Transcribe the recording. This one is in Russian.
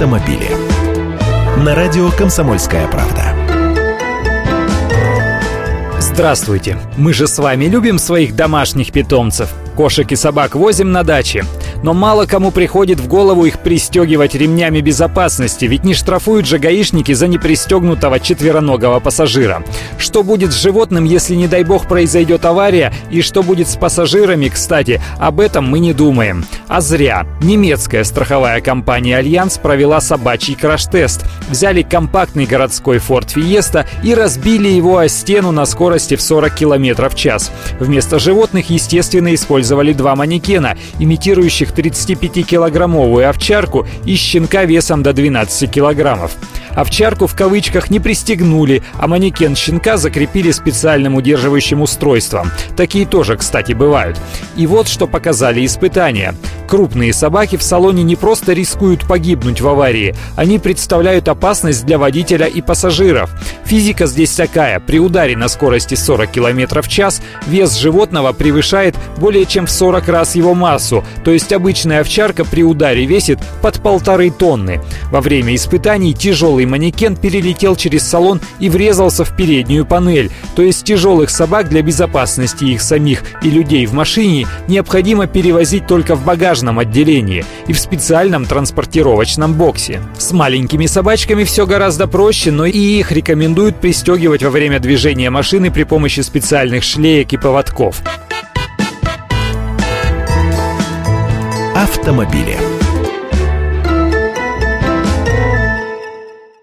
автомобили. На радио «Комсомольская правда». Здравствуйте! Мы же с вами любим своих домашних питомцев. Кошек и собак возим на даче. Но мало кому приходит в голову их пристегивать ремнями безопасности, ведь не штрафуют же гаишники за непристегнутого четвероногого пассажира. Что будет с животным, если, не дай бог, произойдет авария? И что будет с пассажирами, кстати, об этом мы не думаем. А зря. Немецкая страховая компания «Альянс» провела собачий краш-тест. Взяли компактный городской Ford Fiesta и разбили его о стену на скорости в 40 км в час. Вместо животных, естественно, использовали два манекена, имитирующих 35-килограммовую овчарку и щенка весом до 12 килограммов. Овчарку в кавычках не пристегнули, а манекен щенка закрепили специальным удерживающим устройством. Такие тоже, кстати, бывают. И вот что показали испытания. Крупные собаки в салоне не просто рискуют погибнуть в аварии, они представляют опасность для водителя и пассажиров. Физика здесь такая. При ударе на скорости 40 км в час вес животного превышает более чем в 40 раз его массу, то есть обычная овчарка при ударе весит под полторы тонны. Во время испытаний тяжелый манекен перелетел через салон и врезался в переднюю панель, то есть тяжелых собак для безопасности их самих и людей в машине необходимо перевозить только в багаж багажном отделении и в специальном транспортировочном боксе. С маленькими собачками все гораздо проще, но и их рекомендуют пристегивать во время движения машины при помощи специальных шлеек и поводков. Автомобили.